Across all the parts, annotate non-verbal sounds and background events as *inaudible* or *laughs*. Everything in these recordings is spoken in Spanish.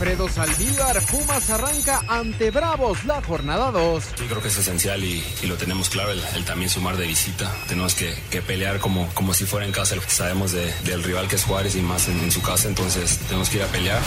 Alfredo Saldívar, Pumas arranca ante Bravos la jornada 2. Yo creo que es esencial y, y lo tenemos claro, el, el, también sumar de visita. Tenemos que, que, pelear como, como si fuera en casa. Sabemos de, del rival que es Juárez y más en, en, su casa, entonces tenemos que ir a pelear.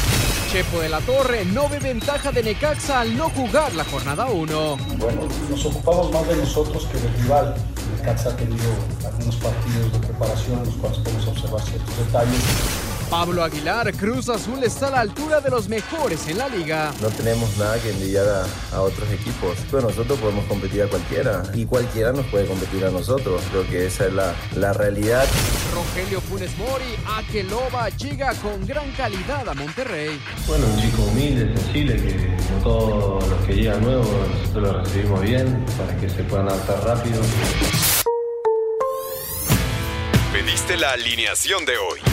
Chepo de la Torre no ve ventaja de Necaxa al no jugar la jornada 1. Bueno, nos ocupamos más de nosotros que del rival. Necaxa ha tenido algunos partidos de preparación en los cuales podemos observar ciertos detalles. Pablo Aguilar, Cruz Azul está a la altura de los mejores en la liga. No tenemos nada que envidiar a, a, otros equipos, pero nosotros podemos competir a cualquiera y cualquiera nos puede competir a nosotros. Creo que esa es la, la realidad. Rogelio Funes Mori, Akeloba llega con gran calidad a Monterrey. Bueno, un chico humilde, sensible, que como todos los que llegan nuevos, nosotros lo recibimos bien para que se puedan adaptar rápido. Pediste la alineación de hoy.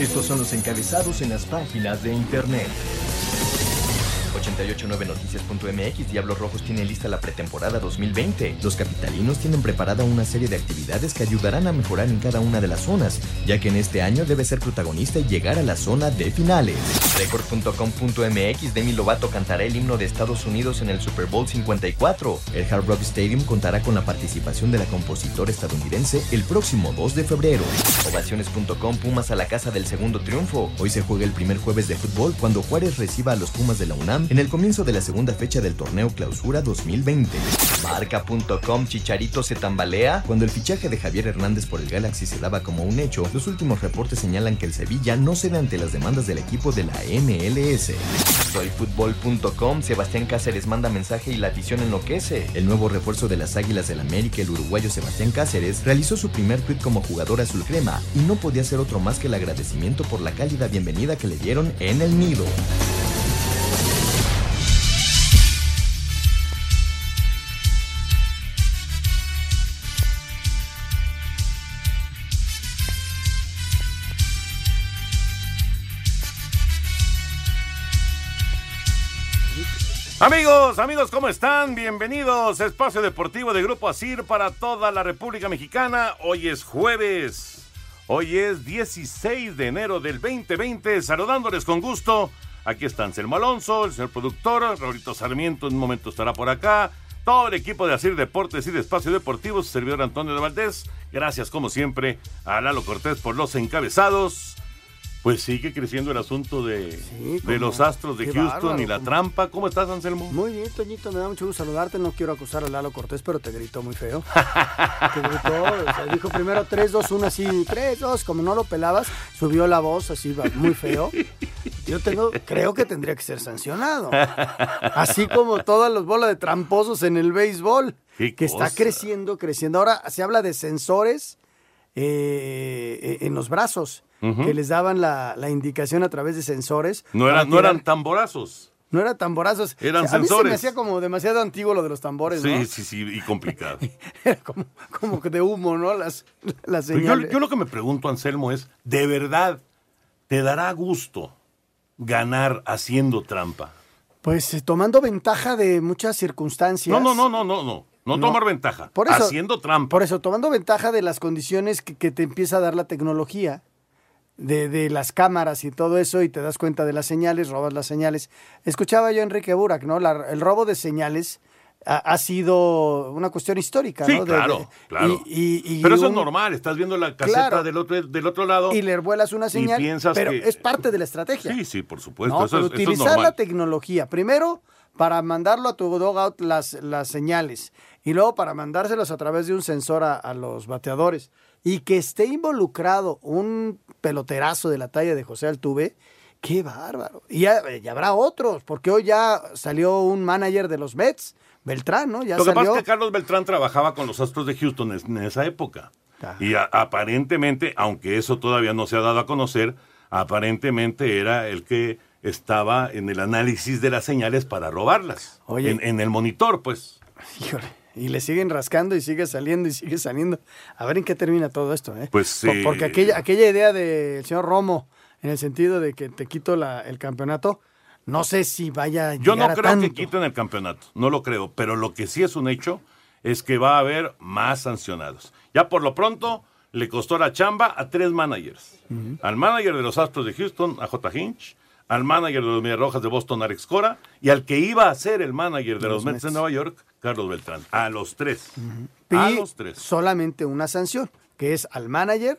Estos son los encabezados en las páginas de internet. 889noticias.mx Diablos Rojos tiene lista la pretemporada 2020. Los capitalinos tienen preparada una serie de actividades que ayudarán a mejorar en cada una de las zonas, ya que en este año debe ser protagonista y llegar a la zona de finales. Record.com.mx Demi Lovato cantará el himno de Estados Unidos en el Super Bowl 54. El Hard Rock Stadium contará con la participación de la compositora estadounidense el próximo 2 de febrero. Ovaciones.com Pumas a la casa del segundo triunfo. Hoy se juega el primer jueves de fútbol cuando Juárez reciba a los Pumas de la UNAM en el comienzo de la segunda fecha del torneo Clausura 2020. Marca.com Chicharito se tambalea. Cuando el fichaje de Javier Hernández por el Galaxy se daba como un hecho, los últimos reportes señalan que el Sevilla no cede ante las demandas del equipo de la MLS. Soyfutbol.com Sebastián Cáceres manda mensaje y la afición enloquece. El nuevo refuerzo de las Águilas del América, el uruguayo Sebastián Cáceres, realizó su primer tweet como jugador azul crema y no podía ser otro más que el agradecimiento por la cálida bienvenida que le dieron en el nido. Amigos, amigos, ¿cómo están? Bienvenidos a Espacio Deportivo de Grupo Asir para toda la República Mexicana. Hoy es jueves, hoy es 16 de enero del 2020. Saludándoles con gusto. Aquí está Anselmo Alonso, el señor productor, Raulito Sarmiento en un momento estará por acá. Todo el equipo de Asir Deportes y de Espacio Deportivo, su servidor Antonio de Valdés. Gracias, como siempre, a Lalo Cortés por los encabezados. Pues sigue creciendo el asunto de, sí, de los astros de Houston bárbaro, y la como... trampa. ¿Cómo estás, Anselmo? Muy bien, Toñito, me da mucho gusto saludarte. No quiero acusar a Lalo Cortés, pero te gritó muy feo. *laughs* te gritó, o sea, dijo primero 3, 2, 1, así, 3, 2, como no lo pelabas, subió la voz así, muy feo. Yo tengo, creo que tendría que ser sancionado. Así como todas las bolas de tramposos en el béisbol, que cosa? está creciendo, creciendo. Ahora se habla de sensores eh, en los brazos uh -huh. que les daban la, la, indicación a través de sensores. No, era, no eran tamborazos. No eran tamborazos. Eran o sea, sensores. A mí se me hacía como demasiado antiguo lo de los tambores, sí, ¿no? Sí, sí, y complicado. *laughs* Era como, como de humo, ¿no? Las, las señales. Yo, yo, lo que me pregunto, Anselmo, es, ¿de verdad te dará gusto ganar haciendo trampa? Pues eh, tomando ventaja de muchas circunstancias. No, no, no, no, no, no. No, no tomar ventaja. Por eso, haciendo trampa. Por eso, tomando ventaja de las condiciones que, que te empieza a dar la tecnología de, de, las cámaras y todo eso y te das cuenta de las señales, robas las señales. Escuchaba yo a Enrique Burak, ¿no? La, el robo de señales ha, ha sido una cuestión histórica, Sí, ¿no? De- claro, de- claro. y- y- y Pero eso es normal, estás viendo la caseta Claro. del, otro, del otro lado. Y le vuelas una y señal, piensas pero que- es parte de la estrategia. Sí, sí, por supuesto. ¿no? eso, Pero es, eso es utilizar normal. la tecnología, primero para mandarlo a tu dogout las, las señales y luego para mandárselos a través de un sensor a, a los bateadores y que esté involucrado un peloterazo de la talla de José Altuve, qué bárbaro. Y, ya- y habrá otros, porque hoy ya salió un manager de los Mets, Beltrán, ¿no? Ya Lo que salió. pasa es que Carlos Beltrán trabajaba con los Astros de Houston en, esa época. Y a- aparentemente, aunque eso todavía no se ha dado a conocer, aparentemente era el que estaba en el análisis de las señales para robarlas. Oye. En, en el monitor, pues. *laughs* Híjole, y le siguen rascando y sigue saliendo y sigue saliendo. A ver en qué termina todo esto, ¿eh? Pues sí. Porque aquella, aquella idea del señor Romo, en el sentido de que te quito la- el campeonato, no sé si vaya a Yo no a creo que quiten el campeonato, no lo creo, pero lo que sí es un hecho es que va a haber más sancionados. Ya por lo pronto le costó la chamba a tres managers. Al manager de los Astros de Houston, a J. Hinch, al manager de los Medias Rojas de Boston, Alex Cora, y al que iba a ser el manager de, los, los Mets de. Nueva York, Carlos Beltrán. A los tres. A Y los tres. solamente una sanción, que es al manager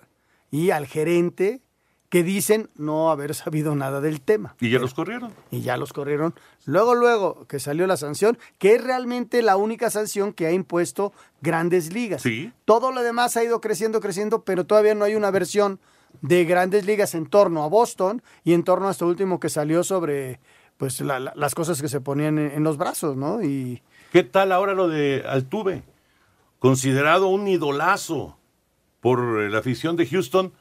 y al gerente que dicen no haber sabido nada del tema. Y ya los corrieron. Y ya los corrieron. Luego, luego que salió la sanción, que es realmente la única sanción que ha impuesto grandes ligas. Sí. Todo lo demás ha ido creciendo, creciendo, pero todavía no hay una versión de grandes ligas en torno a Boston y en torno a esto último que salió sobre pues la- la- las cosas que se ponían en, en los brazos, ¿no? Y ¿Qué tal ahora lo de Altuve? Considerado un idolazo por la afición de Houston.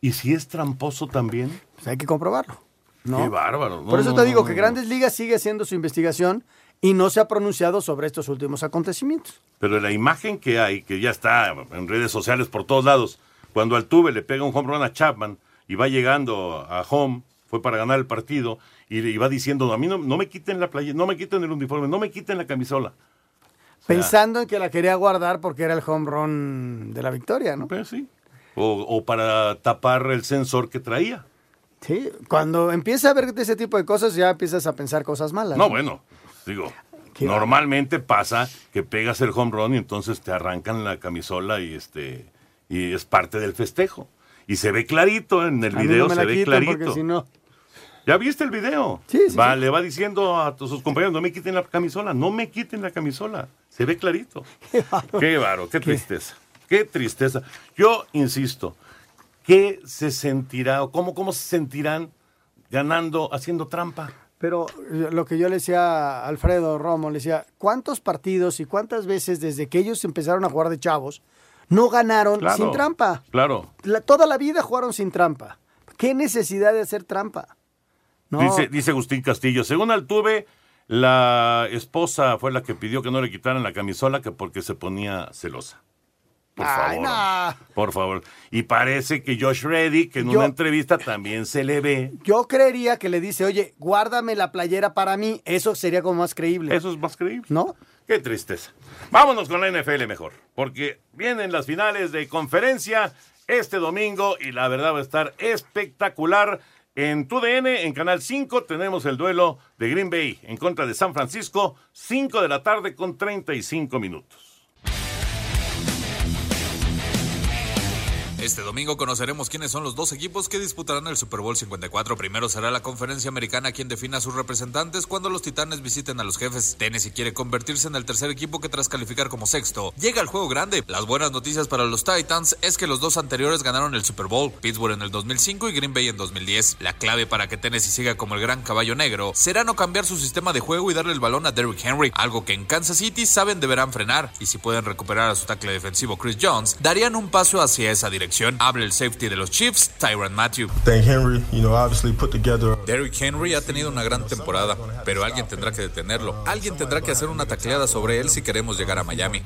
¿Y si es tramposo también? pues hay que comprobarlo. ¿no? Qué bárbaro. No, Por eso no, te digo que. Grandes Ligas sigue haciendo su investigación y no se ha pronunciado sobre estos últimos acontecimientos. Pero la imagen que hay, que ya está en redes sociales por todos lados, cuando Altuve le pega un home run a Chapman y va llegando a home, fue para ganar el partido, y, y va diciendo, a mí no, no me quiten la playa, no me quiten el uniforme, no me quiten la camisola. Pensando en que la quería guardar porque era el home run de la victoria, ¿no? Pues sí. O, o para tapar el sensor que traía. Sí, cuando empieza a ver ese tipo de cosas ya empiezas a pensar cosas malas. No, bueno, digo, normalmente pasa que pegas el home run y entonces te arrancan la camisola y este y es parte del festejo. Y se ve clarito en el A video, no se ve clarito. porque si no... ¿Ya viste el video? Sí, sí, Va, sí. Le va diciendo a tus- sus compañeros, no me quiten la camisola, no me quiten la camisola. Se ve clarito. *laughs* Qué varo, qué tristeza. Qué tristeza. Yo insisto, ¿qué se sentirá o cómo, cómo se sentirán ganando, haciendo trampa? Pero eh, lo que yo le decía a Alfredo Romo, le decía, ¿cuántos partidos y cuántas veces desde que ellos empezaron a jugar de chavos no ganaron Claro, sin trampa? Claro. La- toda la vida jugaron sin trampa. ¿Qué necesidad de hacer trampa? No. Dice, dice Agustín Castillo, según Altuve, la esposa fue la que pidió que no le quitaran la camisola que porque se ponía celosa. Por Ay, favor. no. Por favor. Y parece que Josh Reddick en Yo- una entrevista también se le ve. Yo creería que le dice, oye, guárdame la playera para mí. Eso sería como más creíble. Eso es más creíble. ¿No? Qué tristeza. Vámonos con la NFL mejor, porque vienen las finales de conferencia este domingo y la verdad va a estar espectacular. En TUDN, en Canal 5, tenemos el duelo de Green Bay en contra de San Francisco, 5 de la tarde con 35 minutos. Este domingo conoceremos quiénes son los dos equipos que disputarán el Super Bowl 54. Primero será la conferencia americana quien defina a sus representantes cuando los Titanes visiten a los jefes. Tennessee quiere convertirse en el tercer equipo que tras calificar como sexto llega al juego grande. Las buenas noticias para los Titans es que los dos anteriores ganaron el Super Bowl, Pittsburgh en el 2005 y Green Bay en 2010. La clave para que Tennessee siga como el gran caballo negro será no cambiar su sistema de juego y darle el balón a Derrick Henry, algo que en Kansas City saben deberán frenar y si pueden recuperar a su tackle defensivo Chris Jones, darían un paso hacia esa dirección. Habla el safety de los Chiefs, Tyron Matthew. think Henry, you know, obviously put together. Derrick Henry ha tenido una gran temporada, pero alguien tendrá que detenerlo. Alguien tendrá que hacer una tacleada sobre él si queremos llegar a Miami.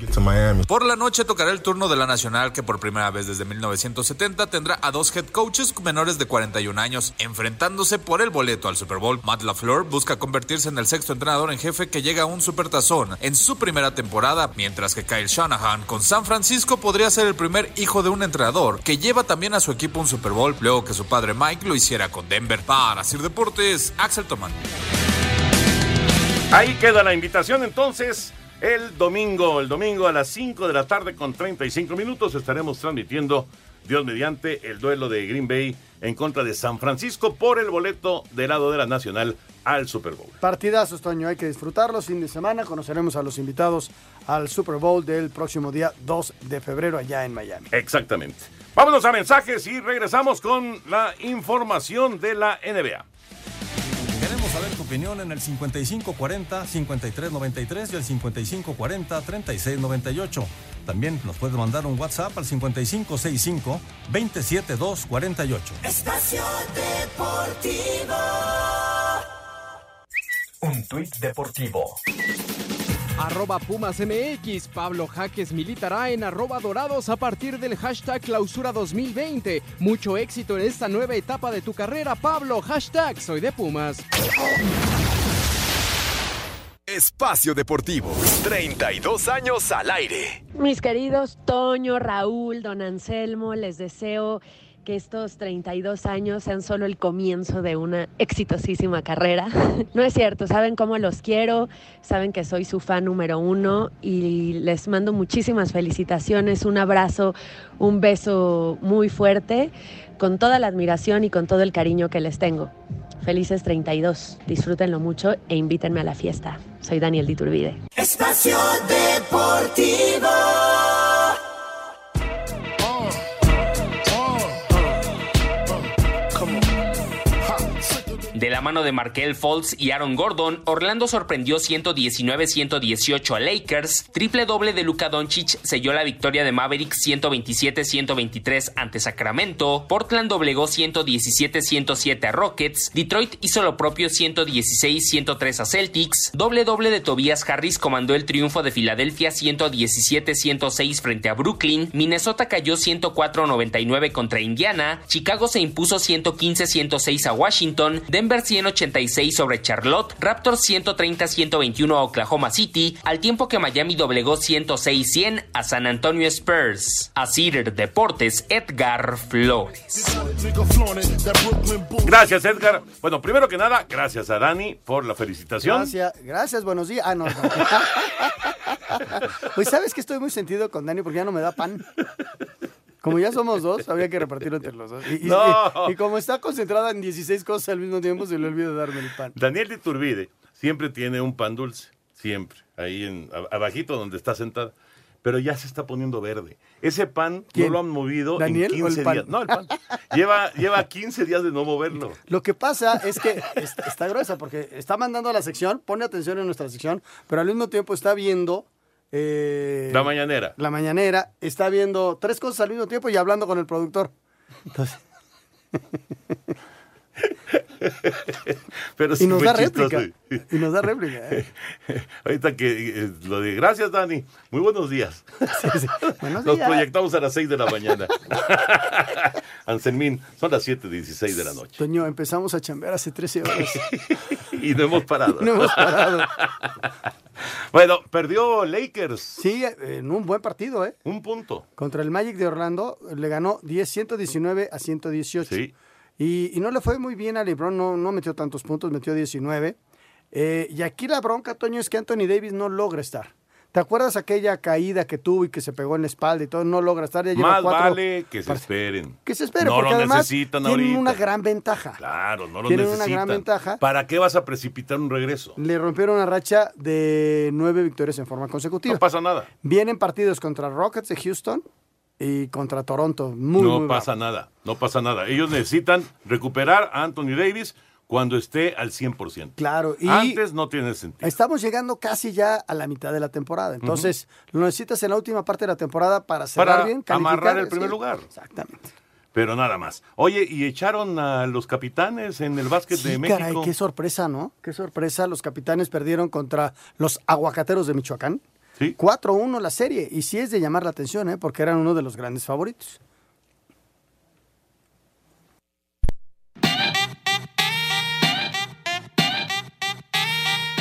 Por la noche tocará el turno de la Nacional, que por primera vez desde 1970 tendrá a dos head coaches menores de 41 años, enfrentándose por el boleto al Super Bowl. Matt LaFleur busca convertirse en el sexto entrenador en jefe que llega a un supertazón en su primera temporada, mientras que Kyle Shanahan con San Francisco podría ser el primer hijo de un entrenador que lleva también a su equipo un Super Bowl, luego que su padre Mike lo hiciera con Denver. Para Sir Deportes, Axel Tomán. Ahí queda la invitación entonces. El domingo, el domingo a las 5 de la tarde con 35 minutos estaremos transmitiendo, Dios mediante, el duelo de Green Bay en contra de San Francisco por el boleto del lado de la Nacional al Super Bowl. Partidazos, Toño, hay que disfrutarlos. Fin de semana conoceremos a los invitados al Super Bowl del próximo día 2 de febrero allá en Miami. Exactamente. Vámonos a mensajes y regresamos con la información de la NBA. Queremos saber tu opinión en el 5540-5393 y el 5540-3698. También nos puedes mandar un WhatsApp al 5565-27248. Espacio Deportivo. Un tuit deportivo. Arroba Pumas MX. Pablo Jaques militará en arroba dorados a partir del hashtag clausura 2020. Mucho éxito en esta nueva etapa de tu carrera, Pablo. Hashtag soy de Pumas. Espacio Deportivo. 32 años al aire. Mis queridos Toño, Raúl, Don Anselmo, les deseo que estos 32 años sean solo el comienzo de una exitosísima carrera. *laughs* No es cierto, saben cómo los quiero, saben que soy su fan número uno y les mando muchísimas felicitaciones, un abrazo, un beso muy fuerte, con toda la admiración y con todo el cariño que les tengo. Felices 32, disfrútenlo mucho e invítenme a la fiesta. Soy Daniel Diturbide. Espacio Deportivo. De la mano de Markel Fultz y Aaron Gordon, Orlando sorprendió 119-118 a Lakers. Triple doble de Luka Doncic selló la victoria de Mavericks 127-123 ante Sacramento. Portland doblegó 117-107 a Rockets. Detroit hizo lo propio 116-103 a Celtics. Doble doble de Tobias Harris comandó el triunfo de Filadelfia 117-106 frente a Brooklyn. Minnesota cayó 104-99 contra Indiana. Chicago se impuso 115-106 a Washington. Denver 186 sobre Charlotte, Raptors 130-121 a Oklahoma City, al tiempo que Miami doblegó 106-100 a San Antonio Spurs. A Cider Deportes, Edgar Flores. Gracias, Edgar. Bueno, primero que nada, gracias a Dani por la felicitación. Gracias, gracias, buenos días. Ah, no. no. *laughs* pues sabes que estoy muy sentido con Dani porque ya no me da pan. Como ya somos dos, habría que repartirlo entre los dos. Y, y- No. y- y como está concentrada en 16 cosas al mismo tiempo, se le olvida darme el pan. Daniel de Turbide siempre tiene un pan dulce, siempre, ahí en, abajito donde está sentada. Pero ya se está poniendo verde. Ese pan ¿Quién? no lo han movido ¿Daniel en o el 15 pan? días. No, el pan. lleva, lleva 15 días de no moverlo. Lo que pasa es que es- está gruesa porque está mandando a la sección, pone atención en nuestra sección, pero al mismo tiempo está viendo eh, La mañanera. la mañanera, está viendo tres cosas al mismo tiempo y hablando con el productor. Entonces, *laughs* *laughs* Pero sí y nos da réplica. Y nos da *laughs* réplica. ¿eh? Ahorita que eh, lo de gracias, Dani. Muy buenos días. *laughs* Buenos Nos días. proyectamos a las 6 de la mañana. Anselmín, son las 7:16 de la noche. Toño, empezamos a chambear hace 13 horas. Y no hemos parado. No hemos parado. Bueno, perdió Lakers. Sí, en un buen partido, ¿eh? Un punto. Contra el Magic de Orlando le ganó 10, 119 a 118. Sí. Y, y no le fue muy bien a LeBron, no, no metió tantos puntos, metió 19. Eh, y aquí la bronca, Toño, es que Anthony Davis no logra estar. ¿Te acuerdas aquella caída que tuvo y que se pegó en la espalda y todo? No logra estar. Ya Más cuatro vale que se esperen. Que se espere, No porque lo además necesitan tienen ahorita. una gran ventaja. Claro, no lo Tienen una necesitan. gran ventaja. ¿Para qué vas a precipitar un regreso? Le rompieron una racha de nueve victorias en forma consecutiva. No pasa nada. Vienen partidos contra Rockets de Houston y contra Toronto. Muy, no muy pasa nada, no pasa nada. Ellos necesitan recuperar a Anthony Davis cuando esté al 100%. Claro, y Antes no tiene sentido. estamos llegando casi ya a la mitad de la temporada. Entonces, lo necesitas en la última parte de la temporada para cerrar Para bien, amarrar el primer sí. lugar. Exactamente. Pero nada más. Oye, ¿y echaron a los capitanes en el básquet de México? caray, qué sorpresa, ¿no? Qué sorpresa. Los capitanes perdieron contra los aguacateros de Michoacán. Sí. 4-1 la serie. Y sí es de llamar la atención, ¿eh? Porque eran uno de los grandes favoritos.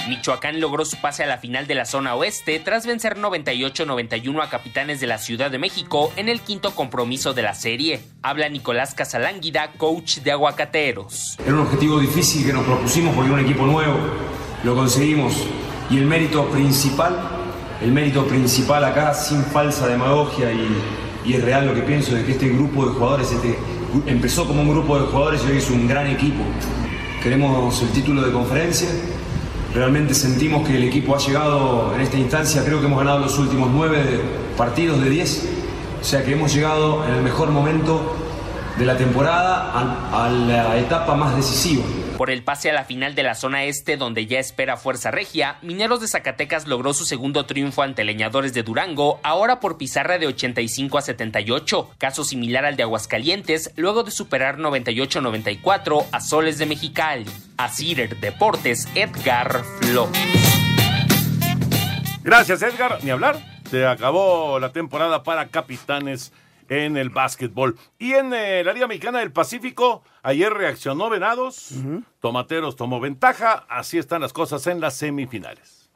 Michoacán logró su pase a la final de la zona oeste tras vencer 98-91 a capitanes de la Ciudad de México en el quinto compromiso de la serie. Habla Nicolás Casalánguida, coach de Aguacateros. Era un objetivo difícil que nos propusimos porque era un equipo nuevo. Lo conseguimos. Y el mérito principal, el mérito principal acá, sin falsa demagogia y, y es real lo que pienso, de que este grupo de jugadores este, empezó como un grupo de jugadores y hoy es un gran equipo. Queremos el título de conferencia. Realmente sentimos que el equipo ha llegado en esta instancia, creo que hemos ganado los últimos nueve partidos de 10. O sea que hemos llegado en el mejor momento de la temporada a, a la etapa más decisiva. Por el pase a la final de la zona este, donde ya espera Fuerza Regia, Mineros de Zacatecas logró su segundo triunfo ante Leñadores de Durango, ahora por pizarra de 85 a 78, caso similar al de Aguascalientes, luego de superar 98-94 a Soles de Mexicali. A Cider Deportes, Edgar Flores. Gracias, Edgar. Ni hablar. Se acabó la temporada para capitanes en el básquetbol. Y en eh, la Liga Mexicana del Pacífico, ayer reaccionó Venados, Tomateros tomó ventaja, así están las cosas en las semifinales.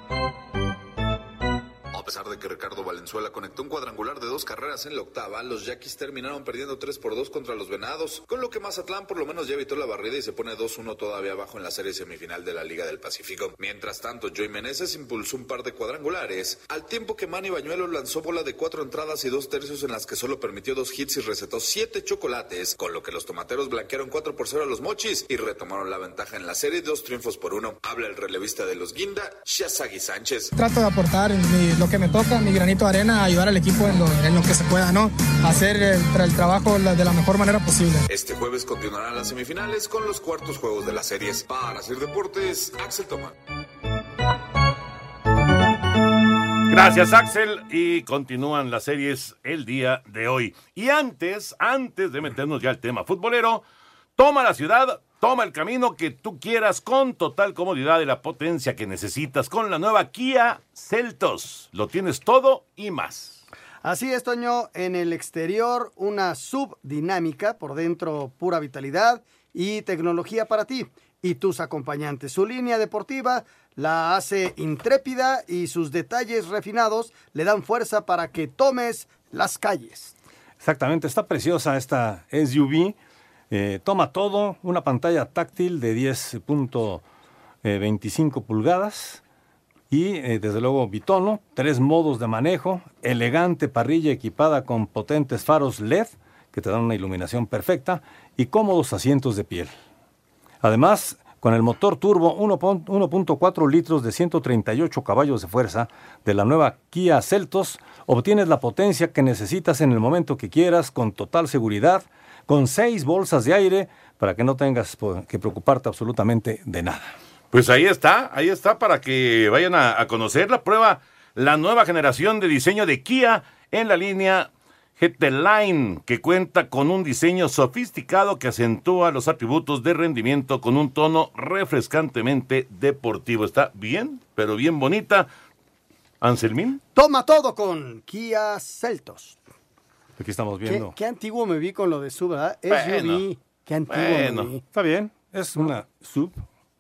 A pesar de que Ricardo Valenzuela conectó un cuadrangular de dos carreras en la octava, los Yaquis terminaron perdiendo 3 por 2 contra los Venados, con lo que Mazatlán por lo menos ya evitó la barrida y se pone 2-1 todavía abajo en la serie semifinal de la Liga del Pacífico. Mientras tanto, Joey Meneses impulsó un par de cuadrangulares, al tiempo que Manny Bañuelo lanzó bola de cuatro entradas y dos tercios en las que solo permitió dos hits y recetó siete chocolates, con lo que los tomateros blanquearon 4 por 0 a los mochis y retomaron la ventaja en la serie, dos triunfos por uno. Habla el relevista de los Guinda, Shazagi Sánchez. Trato de aportar mi- lo que me toca, mi granito de arena, ayudar al equipo en lo, en lo que se pueda, ¿no? Hacer el, tra- el trabajo de la mejor manera posible. Este jueves continuarán las semifinales con los cuartos juegos de las series. Para hacer deportes, Axel Tomán. Gracias, Axel. Y continúan las series el día de hoy. Y antes, antes de meternos ya al tema futbolero, toma la ciudad, toma el camino que tú quieras con total comodidad y la potencia que necesitas con la nueva Kia Celtos. Lo tienes todo y más. Así es, Toño, en el exterior una subdinámica, por dentro pura vitalidad y tecnología para ti y tus acompañantes. Su línea deportiva la hace intrépida y sus detalles refinados le dan fuerza para que tomes las calles. Exactamente, está preciosa esta SUV. Eh, toma todo, una pantalla táctil de 10.25 pulgadas y eh, desde luego bitono, tres modos de manejo, elegante parrilla equipada con potentes faros LED que te dan una iluminación perfecta y cómodos asientos de piel. Además, con el motor turbo 1.- 1.4 litros de 138 caballos de fuerza de la nueva Kia Celtos, obtienes la potencia que necesitas en el momento que quieras con total seguridad, con seis bolsas de aire para que no tengas que preocuparte absolutamente de nada. Pues ahí está, ahí está para que vayan a, a conocer la prueba, la nueva generación de diseño de Kia en la línea GT Line, que cuenta con un diseño sofisticado que acentúa los atributos de rendimiento con un tono refrescantemente deportivo. Está bien, pero bien bonita. Anselmín. Toma todo con Kia Celtos. Aquí estamos Qué, viendo. qué antiguo me vi con lo de sub, ¿verdad? Bueno, SUV. Qué antiguo Bueno, me vi. está bien. Es una sub,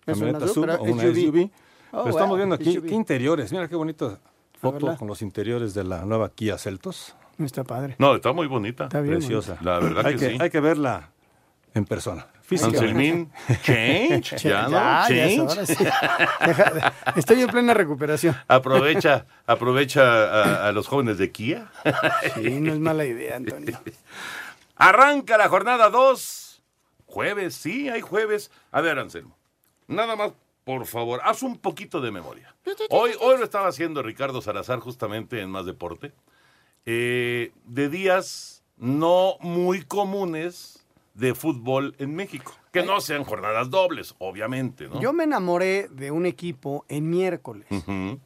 Es camioneta una sub, o una SUV. SUV. Oh, Pero estamos wow, viendo aquí SUV. qué interiores. Mira qué bonita foto con los interiores de la nueva Kia Celtos. Está padre. No, está muy bonita. Está bien Preciosa. La verdad hay que, sí. Hay que verla en persona. Anselmín, change, *laughs* ya, ¿no? Ya, ya es change. hora, sí. Deja- estoy en plena recuperación. Aprovecha, aprovecha a, a los jóvenes de Kia. Sí, no es mala idea, Antonio. *laughs* Arranca la jornada 2. Jueves, sí, hay jueves. A ver, Anselmo, nada más, por favor, haz un poquito de memoria. Hoy, hoy lo estaba haciendo Ricardo Salazar justamente en Más Deporte. eh, de días no muy comunes de fútbol en México. Que no sean jornadas dobles, obviamente, ¿no? Yo me enamoré de un equipo en miércoles.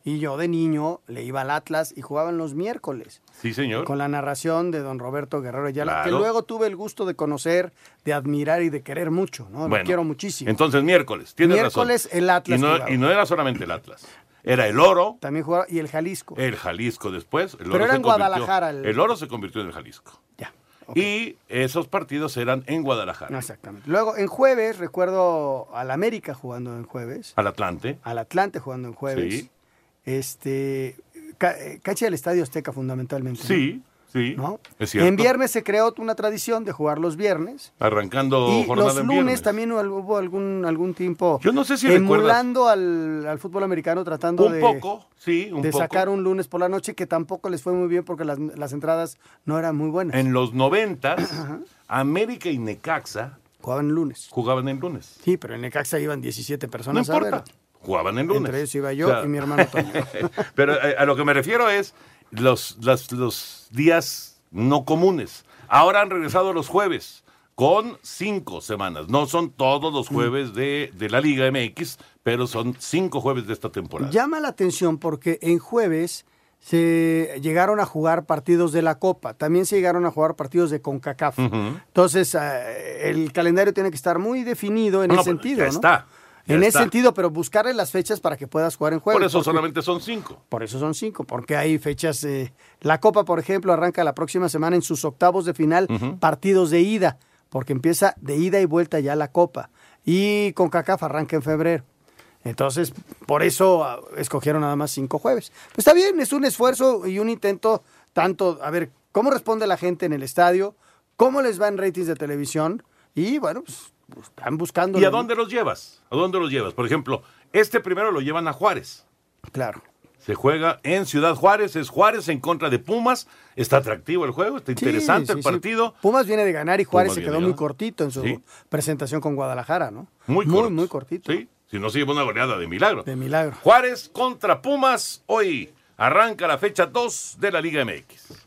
Y yo de niño le iba al Atlas y jugaban los miércoles. Sí, señor. Con la narración de don Roberto Guerrero Ayala, que luego tuve el gusto de conocer, de admirar y de querer mucho, ¿no? Lo Bueno, quiero muchísimo. Entonces, miércoles, tienes Miércoles, razón. el Atlas Y no, y no era solamente el Atlas. Era el Oro, También jugaba, y el Jalisco. el Jalisco después. El Pero Oro era se en Guadalajara el- El... Oro se convirtió en el Jalisco. Ya. Y esos partidos eran en Guadalajara. Exactamente. Luego, en jueves, recuerdo al América jugando en jueves, Al Atlante. al Atlante jugando en jueves. Sí. Este, ca- eh, cancha del Estadio Azteca fundamentalmente. ¿no? Sí. ¿no? es cierto. En viernes se creó una tradición de jugar los viernes. Arrancando Y jornada los en lunes viernes. también hubo algún, algún tiempo Yo no sé si emulando al, al fútbol americano, tratando Un de, poco, sí, un de poco. sacar un lunes por la noche que tampoco les fue muy bien porque las, las entradas no eran muy buenas. En los noventas, *clears throat* América y Necaxa Jugaban el lunes. jugaban en lunes. Sí, pero en Necaxa iban 17 No personas a importa. ver. Jugaban en lunes. Entre ellos iba yo y mi hermano. *laughs* Pero eh, a lo que me refiero es los, las- los días no comunes. Ahora han regresado los jueves con cinco semanas. No son todos Mm. los jueves de, de la Liga MX, pero son cinco jueves de esta temporada. Llama la atención porque en jueves se llegaron a jugar partidos de la Copa, también se llegaron a jugar partidos de CONCACAF. Entonces, eh, el calendario tiene que estar muy definido en No, ese no, sentido. ya ¿no? está, ya en ese sentido, pero buscarle las fechas para que puedas jugar en jueves. Por eso porque- solamente son cinco. Por eso son cinco, porque hay fechas. eh, la Copa, por ejemplo, arranca la próxima semana en sus octavos de final, partidos de ida, porque empieza de ida y vuelta ya la Copa. Y con CACAF arranca en febrero. Entonces, por eso ah, escogieron nada más cinco jueves. Pues está bien, es un esfuerzo y un intento tanto, a ver, cómo responde la gente en el estadio, cómo les va en ratings de televisión, y bueno, pues, están buscando. ¿Y a dónde los llevas? ¿A dónde los llevas? Por ejemplo, este primero lo llevan a Juárez. Claro. Se juega en Ciudad Juárez, es Juárez en contra de Pumas. Está atractivo el juego, está interesante sí, el sí. partido. Pumas viene de ganar y Juárez Pumas se quedó muy cortito en su presentación con Guadalajara, ¿no? Muy, muy, muy cortito. Sí, si no se lleva una goleada de milagro. De milagro. Juárez contra Pumas hoy. Arranca la fecha 2 de la Liga MX.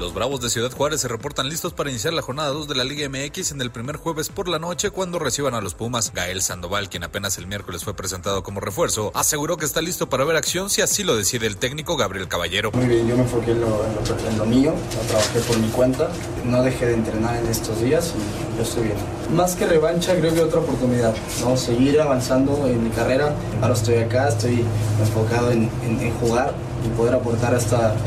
Los Bravos de Ciudad Juárez se reportan listos para iniciar la jornada 2 de la Liga MX en el primer jueves por la noche cuando reciban a los Pumas. Gael Sandoval, quien apenas el miércoles fue presentado como refuerzo, aseguró que está listo para ver acción si así lo decide el técnico Gabriel Caballero. Muy bien, yo me enfoqué en lo, en lo- mío, lo trabajé por mi cuenta, no dejé de entrenar en estos días y yo estoy bien. Más que revancha, creo que otra oportunidad, ¿no? Seguir avanzando en mi carrera, ahora estoy acá, estoy enfocado en, en- en jugar y poder aportar a,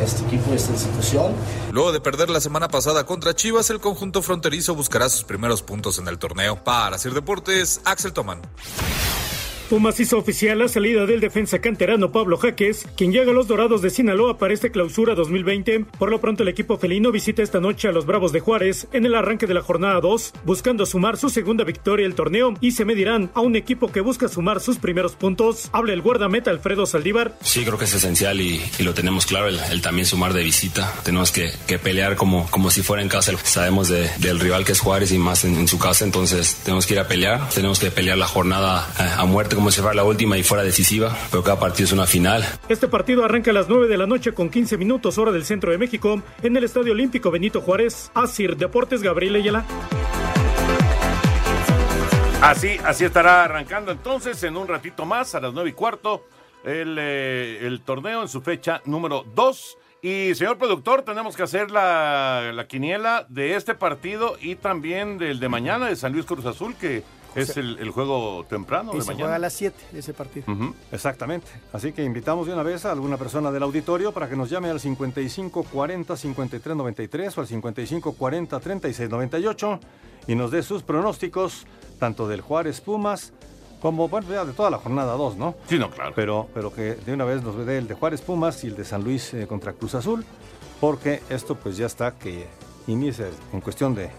este equipo y esta institución. Luego de perder la semana pasada contra Chivas, el conjunto fronterizo buscará sus primeros puntos en el torneo. Para Sir Deportes, Axel Toman. Pumas hizo oficial la salida del defensa canterano Pablo Jaques, quien llega a los Dorados de Sinaloa para esta clausura 2020. Por lo pronto el equipo felino visita esta noche a los Bravos de Juárez en el arranque de la jornada 2, buscando sumar su segunda victoria del torneo y se medirán a un equipo que busca sumar sus primeros puntos. Habla el guardameta Alfredo Saldívar. Sí, creo que es esencial y, y lo tenemos claro, el, el también sumar de visita. Tenemos que, que pelear como, como si fuera en casa. Sabemos de- del rival que es Juárez y más en, en su casa, entonces tenemos que ir a pelear. Tenemos que pelear la jornada eh, a muerte como si fuera la última y fuera decisiva, pero cada partido es una final. Este partido arranca a las 9 de la noche con 15 minutos hora del centro de México en el Estadio Olímpico Benito Juárez. Asir Deportes Gabriel Ayala. Así, así estará arrancando entonces en un ratito más, a las nueve y cuarto, el, eh, el torneo en su fecha número 2. Y señor productor, tenemos que hacer la, la quiniela de este partido y también del de mañana de San Luis Cruz Azul, que es el, el juego temprano Y de se mañana. juega a las 7 ese partido. Exactamente. Así que invitamos de una vez a alguna persona del auditorio para que nos llame al 55 40 53 93 o al 55 40 36 98 y nos dé sus pronósticos tanto del Juárez Pumas como bueno, ya de toda la jornada 2, ¿no? Sí, no, claro. Pero, pero que de una vez nos dé el de Juárez Pumas y el de San Luis eh, contra Cruz Azul, porque esto pues ya está que inicia en cuestión de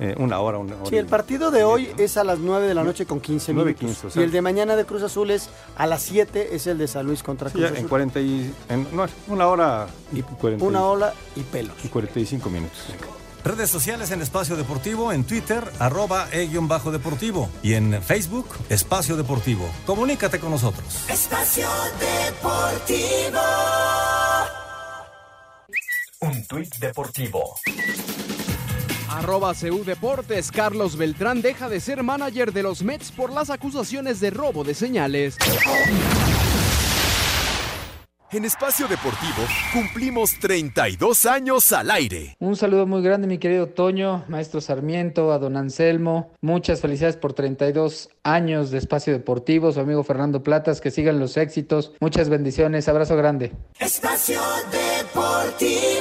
eh, una hora, una hora. Sí, el partido de hoy es a las 9 de la noche con 15 9 y minutos. 15, o sea. y el de mañana de Cruz Azul es a las 7, es el de San Luis contra Sí, Cruz ya Azul. en 40 y, en- no, una hora y 40 y- Una ola y pelos. y 45 minutos. Redes sociales en Espacio Deportivo, en Twitter, arroba e-bajo deportivo y en Facebook, Espacio Deportivo. Comunícate con nosotros. Espacio Deportivo. Un tuit deportivo. Arroba CU Deportes, Carlos Beltrán deja de ser manager de los Mets por las acusaciones de robo de señales. En Espacio Deportivo cumplimos 32 años al aire. Un saludo muy grande, mi querido Toño, maestro Sarmiento, a don Anselmo. Muchas felicidades por 32 años de espacio deportivo. Su amigo Fernando Platas, que sigan los éxitos. Muchas bendiciones. Abrazo grande. Espacio Deportivo.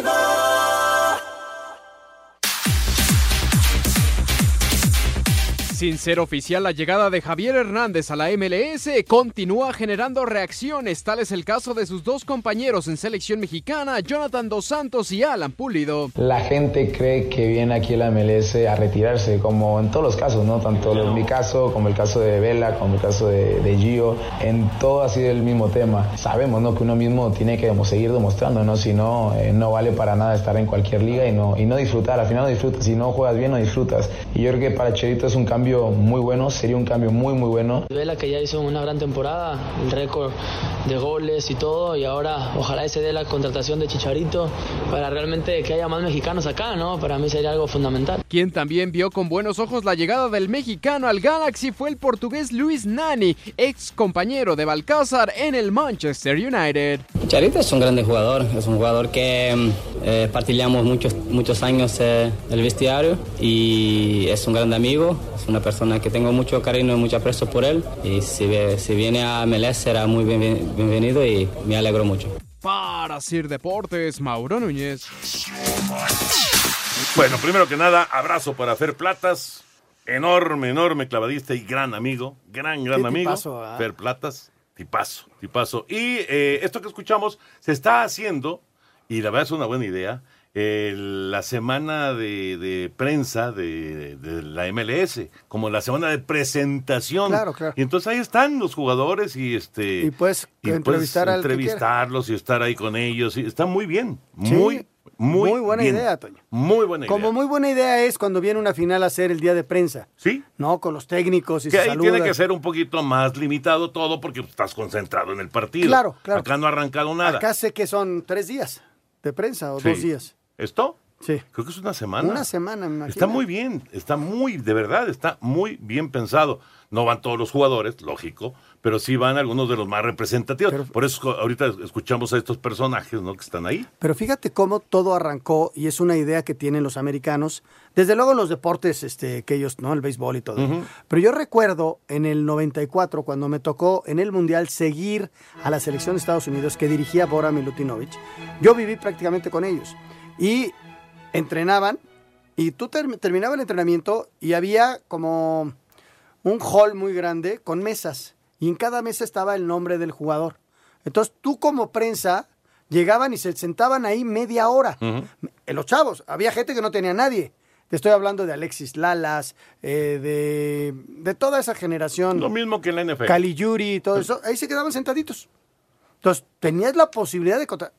Sin ser oficial, la llegada de Javier Hernández a la MLS continúa generando reacciones. Tal es el caso de sus dos compañeros en selección mexicana, Jonathan Dos Santos y Alan Pulido. La gente cree que viene aquí a la MLS a retirarse, como en todos los casos, ¿no? Tanto en mi caso, como el caso de Vela, como el caso de, de Gio. En todo ha sido el mismo tema. Sabemos, ¿no? Que uno mismo tiene que seguir demostrando, ¿no? Si no, eh, no vale para nada estar en cualquier liga y no, y no disfrutar. Al final no disfrutas. Si no juegas bien, no disfrutas. Y yo creo que para Cherito es un cambio muy bueno, sería un cambio muy, muy bueno. Vela que ya hizo una gran temporada, el récord de goles y todo, y ahora ojalá se dé la contratación de Chicharito para realmente que haya más mexicanos acá, ¿no? Para mí sería algo fundamental. Quien también vio con buenos ojos la llegada del mexicano al Galaxy fue el portugués Luis Nani, ex compañero de Balcázar en el Manchester United. Chicharito es un grande jugador, es un jugador que eh, partilhamos muchos, muchos años eh, el vestiario y es un gran amigo, es una persona que tengo mucho cariño y mucho aprecio por él y si, si viene a MLS será muy bien, bienvenido y me alegro mucho. Para Sir Deportes, Mauro Núñez. Bueno, primero que nada, abrazo para Fer Platas, enorme, enorme clavadista y gran amigo, gran, gran Qué amigo. tipazo, ¿ah? Fer Platas, tipazo, tipazo. Y eh, esto que escuchamos se está haciendo, y la verdad es una buena idea, eh, la semana de, de prensa de, de la MLS, como la semana de presentación. Claro, claro. Y entonces ahí están los jugadores y este Y puedes y entrevistar puedes entrevistarlos y estar ahí con ellos. Y está muy bien, Sí, muy, muy, muy buena bien. idea, Toño. Muy buena idea. Como muy buena idea es cuando viene una final a hacer el día de prensa. Sí. No, con los técnicos y Que se ahí saludan. tiene que ser un poquito más limitado todo porque estás concentrado en el partido. Claro, claro. Acá no ha arrancado nada. Acá sé que son tres días de prensa o Sí. dos días. ¿Esto? Sí. Creo que es una semana. Una semana, me imagino. Está muy bien, está muy, de verdad, está muy bien pensado. No van todos los jugadores, lógico, pero sí van algunos de los más representativos. Por eso ahorita escuchamos a estos personajes, ¿no? Que están ahí. Pero fíjate cómo todo arrancó y es una idea que tienen los americanos, desde luego los deportes este, que ellos, ¿no? El béisbol y todo. Pero yo recuerdo en el 94, cuando me tocó en el Mundial seguir a la selección de Estados Unidos que dirigía Bora Milutinovic, yo viví prácticamente con ellos. Y entrenaban y tú term- terminaba el entrenamiento y había como un hall muy grande con mesas y en cada mesa estaba el nombre del jugador. Entonces tú como prensa llegaban y se sentaban ahí media hora. Eh, Los chavos, había gente que no tenía nadie. Te estoy hablando de Alexis Lalas, eh, de, de toda esa generación. Lo mismo que en la NFL. Caligiuri y todo eso. Ahí se quedaban sentaditos. Entonces, tenías la posibilidad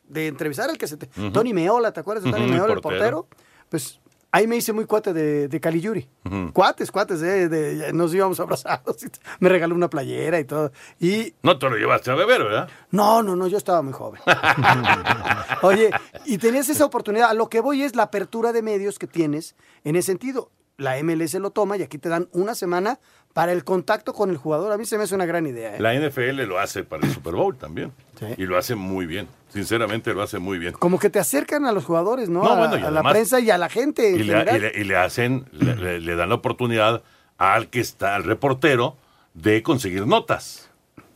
de, entrevistar al que se te... Tony Meola, ¿te acuerdas de Tony Meola, el portero. Pues ahí me hice muy cuate de, de Caligiuri. Ujú. Cuates, cuates, de, de- nos íbamos *laughs* abrazados. y Me regaló una playera y todo. Y No te lo llevaste a beber, ¿verdad? no, no, no, yo estaba muy joven. *laughs* Oye, y tenías esa oportunidad. A lo que voy es la apertura de medios que tienes en ese sentido. La MLS lo toma y aquí te dan una semana para el contacto con el jugador. A mí se me hace una gran idea. ¿eh? La NFL lo hace para el Super Bowl también. Y lo hace muy bien. Sinceramente lo hace muy bien. Como que te acercan a los jugadores, ¿no? No, a, bueno, y a la prensa y a la gente. en Y le, general. y le- y le hacen, le, dan la oportunidad al que está, al reportero, de conseguir notas.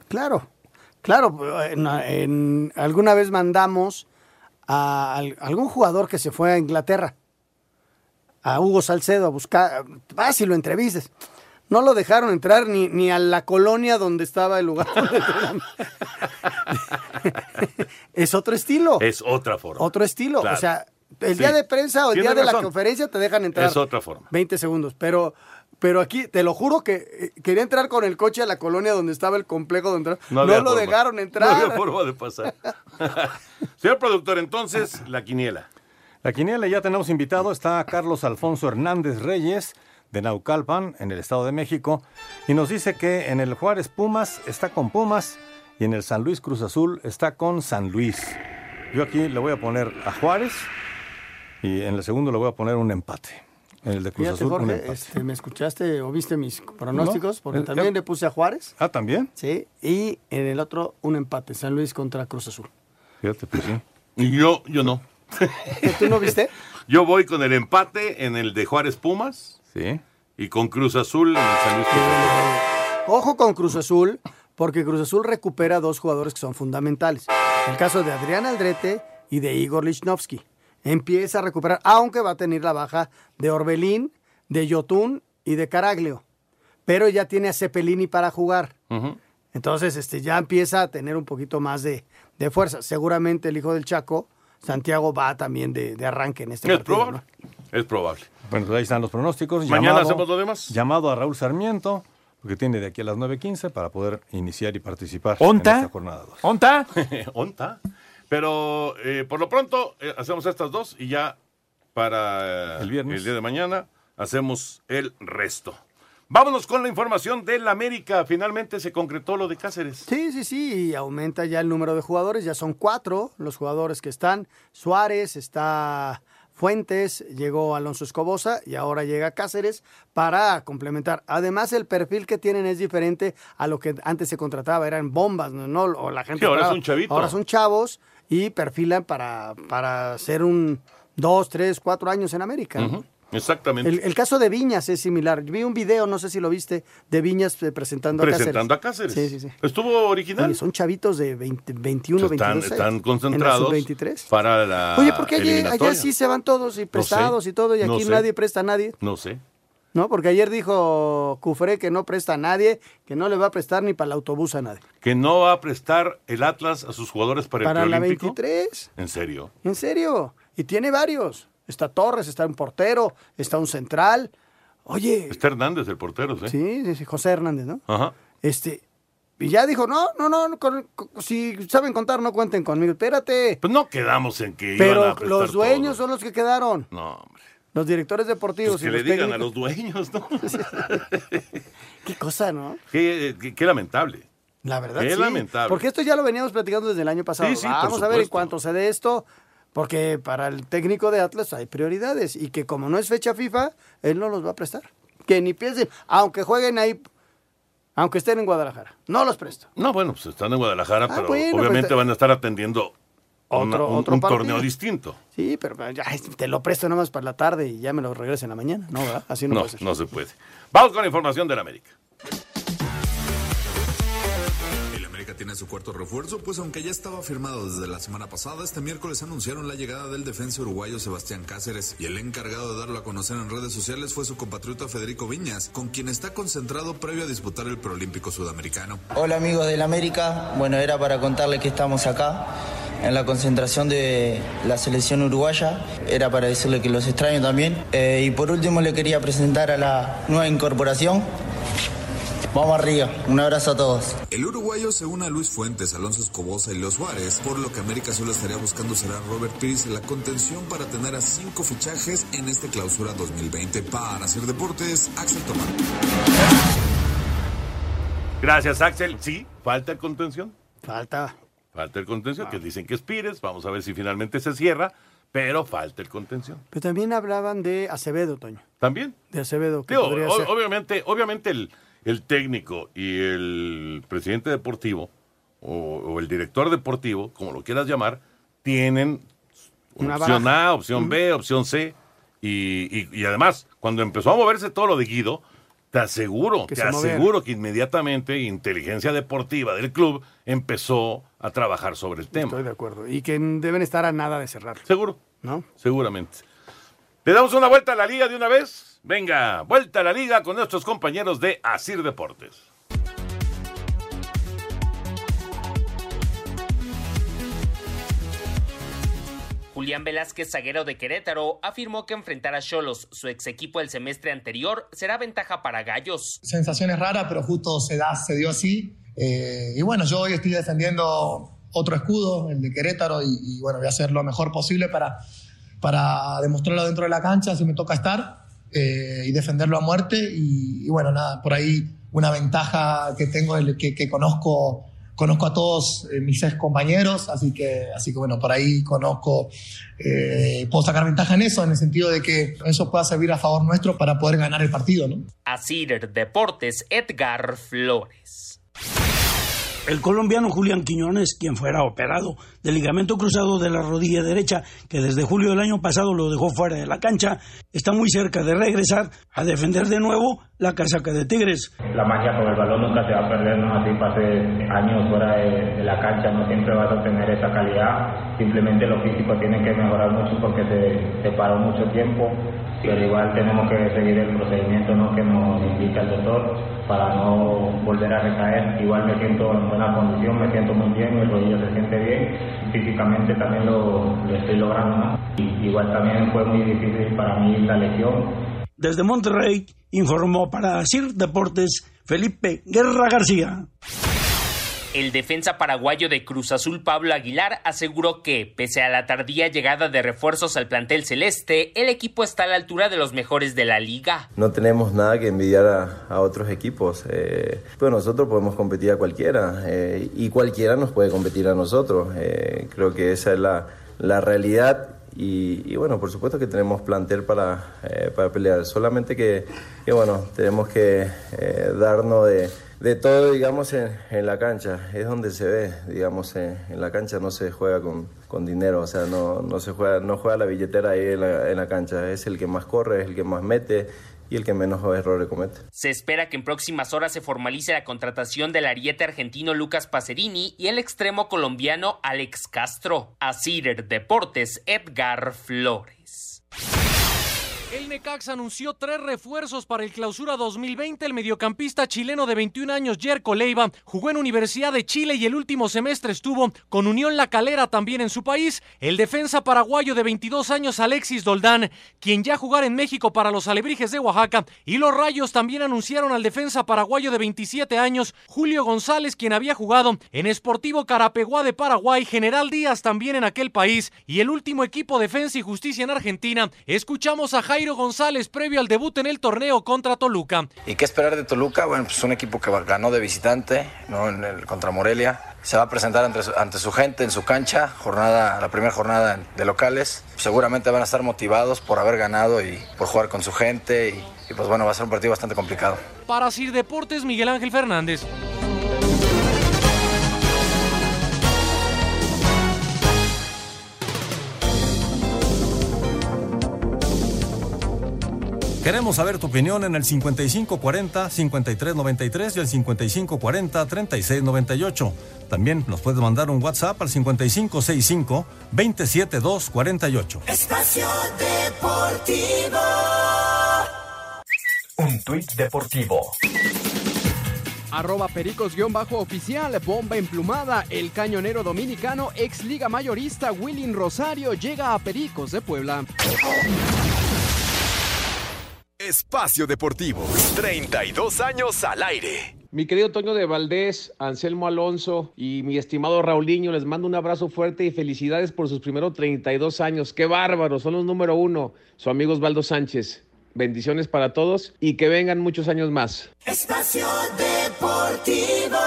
Claro, claro. En, en- alguna vez mandamos a, al- algún jugador que se fue a Inglaterra, a Hugo Salcedo, a buscar. Vas y lo entrevistes. No lo dejaron entrar ni, ni a la colonia donde estaba el lugar. donde es otro estilo. Es otra forma. Otro estilo. Claro. O sea, el Sí. día de prensa o el Tienes día de la conferencia te dejan entrar. Es otra forma. 20 segundos. Pero, pero aquí, te lo juro que eh, quería entrar con el coche a la colonia donde estaba el complejo donde. No, había lo forma. dejaron No entrar. había forma de pasar. *laughs* Señor productor, entonces, la quiniela. La quiniela ya tenemos invitado, está Carlos Alfonso Hernández Reyes de Naucalpan, en el Estado de México, y nos dice que en el Juárez Pumas está con Pumas y en el San Luis Cruz Azul está con San Luis. Yo aquí le voy a poner a Juárez y en el segundo le voy a poner un empate. En el de Cruz Fíjate, Azul un Jorge, empate. este, ¿me escuchaste o viste mis pronósticos? Porque también le puse a Juárez. Ah, ¿también? Sí, y en el otro un empate, San Luis contra Cruz Azul. Fíjate, pues sí. Y yo, yo no. *laughs* ¿Tú no viste? *laughs* Yo voy con el empate en el de Juárez Pumas. Sí. Y con Cruz Azul en el San Luis Cruz Azul. Ojo con Cruz Azul, porque Cruz Azul recupera dos jugadores que son fundamentales. El caso de Adrián Aldrete y de Igor Lichnowsky. Empieza a recuperar, aunque va a tener la baja de Orbelín, de Yotun y de Caraglio. pero ya tiene a Cepelini para jugar. Entonces, este, ya empieza a tener un poquito más de, de fuerza. Seguramente el hijo del Chaco, Santiago, va también de, de arranque en este Es partido. probable. ¿no? Es probable. Bueno, ahí están los pronósticos. Mañana hacemos lo demás. Llamado a Raúl Sarmiento, porque tiene de aquí a las 9.15 para poder iniciar y participar ¿Onta? en esta jornada 2. ¿Onta? *laughs* ¿Onta? Pero eh, por lo pronto eh, hacemos estas dos y ya para eh, El viernes. día de mañana hacemos el resto. Vámonos con la información del América. Finalmente se concretó lo de Cáceres. Sí, sí, sí, y aumenta ya el número de jugadores, ya son cuatro los jugadores que están. Suárez, está Fuentes, llegó Alonso Escobosa y ahora llega Cáceres para complementar. Además, el perfil que tienen es diferente a lo que antes se contrataba, eran bombas, ¿no? no o la gente Sí, ahora es esperaba. un chavito. Ahora son chavos y perfilan para, para ser un dos, tres, cuatro años en América. Exactamente. El, el caso de Viñas es similar. Vi un video, no sé si lo viste, de Viñas eh, presentando, Presentando a a Cáceres. Sí, sí, sí. Estuvo original. Oye, son chavitos de 20, 21, están, 22 están concentrados En la sub-23. para la Oye, ¿por qué allá, allá sí se van todos y prestados y todo y no aquí sé. nadie presta a nadie? No sé. ¿No? Porque ayer dijo Cufré que no presta a nadie, que no le va a prestar ni para el autobús a nadie. Que no va a prestar el Atlas a sus jugadores para, Para el la preolímpico. 23. ¿En serio? ¿En serio? Y tiene varios. Está Torres, está un portero, está un central. Oye, Está Hernández, el portero, ¿sí? sí, José Hernández, ¿no? Ajá. Este, y ya dijo, no, no, no, no, con- con- si saben contar, no cuenten conmigo. Espérate. Pues no quedamos en que iban a Pero prestar los dueños son los que quedaron. No, hombre. Los directores deportivos Pues que y le los digan a los dueños, ¿no? *laughs* Qué cosa, ¿no? qué, qué- qué lamentable. La verdad, Qué sí. lamentable. Porque esto ya lo veníamos platicando desde el año pasado. Sí, sí, Vamos a ver en cuanto se dé esto, porque para el técnico de Atlas hay prioridades y que como no es fecha FIFA, él no los va a prestar. Que ni piensen, aunque jueguen ahí, aunque estén en Guadalajara, no los presto. No, bueno, pues están en Guadalajara, Ah, pero bueno, obviamente pues, van a estar atendiendo una- Otro- un, otro un partido. torneo distinto. Sí, pero ya, te lo presto nada más para la tarde y ya me lo regreso en la mañana. No, ¿verdad? Así no, No, puede ser. no se puede. Vamos con la información del América. Tiene su cuarto refuerzo, pues aunque ya estaba firmado desde la semana pasada, este miércoles anunciaron la llegada del defensa uruguayo Sebastián Cáceres y el encargado de darlo a conocer en redes sociales fue su compatriota Federico Viñas, con quien está concentrado previo a disputar el preolímpico sudamericano. Hola amigos del América, bueno era para contarles que estamos acá en la concentración de la selección uruguaya, era para decirle que los extraño también Eh, y por último le quería presentar a la nueva incorporación. Vamos arriba, un abrazo a todos. El uruguayo se une a Luis Fuentes, Alonso Escobosa y Los Suárez, por lo que América solo estaría buscando será Robert Pires en la contención para tener a cinco fichajes en este clausura 2020. Para hacer deportes, Axel Tomás. Gracias, Axel. Sí, falta el contención. Falta. Falta el contención, que dicen que es Pires. Vamos a ver si finalmente se cierra, pero falta el contención. Pero también hablaban de Acevedo, Toño. ¿También? De Acevedo, que Digo, podría o- ser. obviamente, obviamente el, el técnico y el presidente deportivo o, o el director deportivo, como lo quieras llamar, tienen Una opción baraja. A, opción B, opción C. Y, y- y además, cuando empezó a moverse todo lo de Guido, te aseguro, Que te aseguro que inmediatamente inteligencia deportiva del club empezó a trabajar sobre el tema. Estoy de acuerdo. Y que deben estar a nada de cerrar. Seguro. ¿No? Seguramente. ¿Le damos una vuelta a la liga de una vez? Venga, vuelta a la liga con nuestros compañeros de Asir Deportes. Julián Velázquez, zaguero de Querétaro, afirmó que enfrentar a Cholos, su ex equipo el semestre anterior, será ventaja para Gallos. sensaciones raras, pero justo se, da, se dio así. Eh, y bueno, yo hoy estoy defendiendo otro escudo, el de Querétaro, y, y bueno, voy a hacer lo mejor posible para, para demostrarlo dentro de la cancha si me toca estar eh, y defenderlo a muerte. Y, y bueno, nada, por ahí una ventaja que tengo es que, que conozco, conozco a todos eh, mis ex compañeros, así que, así que bueno, por ahí conozco, eh, puedo sacar ventaja en eso, en el sentido de que eso pueda servir a favor nuestro para poder ganar el partido, ¿no? Asir Deportes, Edgar Flores. El colombiano Julián Quiñones, quien fuera operado del ligamento cruzado de la rodilla derecha, que desde julio del año pasado lo dejó fuera de la cancha, está muy cerca de regresar a defender de nuevo la casaca de Tigres. La magia con el balón nunca se va a perder, ¿no? Así pases años fuera de, de la cancha, no siempre vas a tener esa calidad. Simplemente lo físico tiene que mejorar mucho porque se, se paró mucho tiempo. Pero igual tenemos que seguir el procedimiento ¿no? que nos indica el doctor para no volver a recaer. Igual me siento en buena condición, me siento muy bien, mi rodillo se siente bien, físicamente también lo, estoy logrando. ¿no? Igual también fue muy difícil para mí la lesión. Desde Monterrey informó para CIR Deportes Felipe Guerra García. El defensa paraguayo de Cruz Azul Pablo Aguilar aseguró que, pese a la tardía llegada de refuerzos al plantel celeste, el equipo está a la altura de los mejores de la liga. No tenemos nada que envidiar a, otros equipos, eh, pues nosotros podemos competir a cualquiera eh, y cualquiera nos puede competir a nosotros. Eh, creo que esa es la, la realidad y, bueno, por supuesto que tenemos plantel para, para pelear, solamente que, que, bueno, tenemos que darnos de de todo, digamos, en, en, la cancha. Es donde se ve, digamos, en, en la cancha no se juega con, con, dinero, o sea, no, no se juega, no juega la billetera ahí en la, en la cancha. Es el que más corre, es el que más mete y el que menos errores comete. Se espera que en próximas horas se formalice la contratación del ariete argentino Lucas Pacerini y el extremo colombiano Alex Castro. A Cider Deportes, Edgar Flores. El Necaxa anunció tres refuerzos para el clausura 2020. El mediocampista chileno de 21 años, Jerko Leiva, jugó en Universidad de Chile y el último semestre estuvo con Unión La Calera también en su país. El defensa paraguayo de 22 años, Alexis Doldán, quien ya jugará en México para los Alebrijes de Oaxaca. Y los Rayos también anunciaron al defensa paraguayo de 27 años, Julio González, quien había jugado en Sportivo Carapeguá de Paraguay, General Díaz también en aquel país. Y el último equipo Defensa y Justicia en Argentina. Escuchamos a Jairo González previo al debut en el torneo contra Toluca. ¿Y qué esperar de Toluca? Bueno, pues un equipo que ganó de visitante ¿no? en el, contra Morelia. Se va a presentar ante, ante, su gente en su cancha, jornada, la primera jornada de locales. Seguramente van a estar motivados por haber ganado y por jugar con su gente. Y, y pues bueno, va a ser un partido bastante complicado. Para Sir Deportes, Miguel Ángel Fernández. Queremos saber tu opinión en el 5540-5393 y el 5540-3698. También nos puedes mandar un WhatsApp al 5565-27248. Espacio Deportivo. Un tuit deportivo. Arroba pericos-oficial, bomba emplumada, el cañonero dominicano, ex liga mayorista Willin Rosario llega a Pericos de Puebla. Espacio Deportivo, 32 años al aire. Mi querido Toño de Valdés, Anselmo Alonso y mi estimado Raulinho, les mando un abrazo fuerte y felicidades por sus primeros 32 años. ¡Qué bárbaros! Son los número uno. Su amigo Osvaldo Sánchez. Bendiciones para todos y que vengan muchos años más. Espacio Deportivo.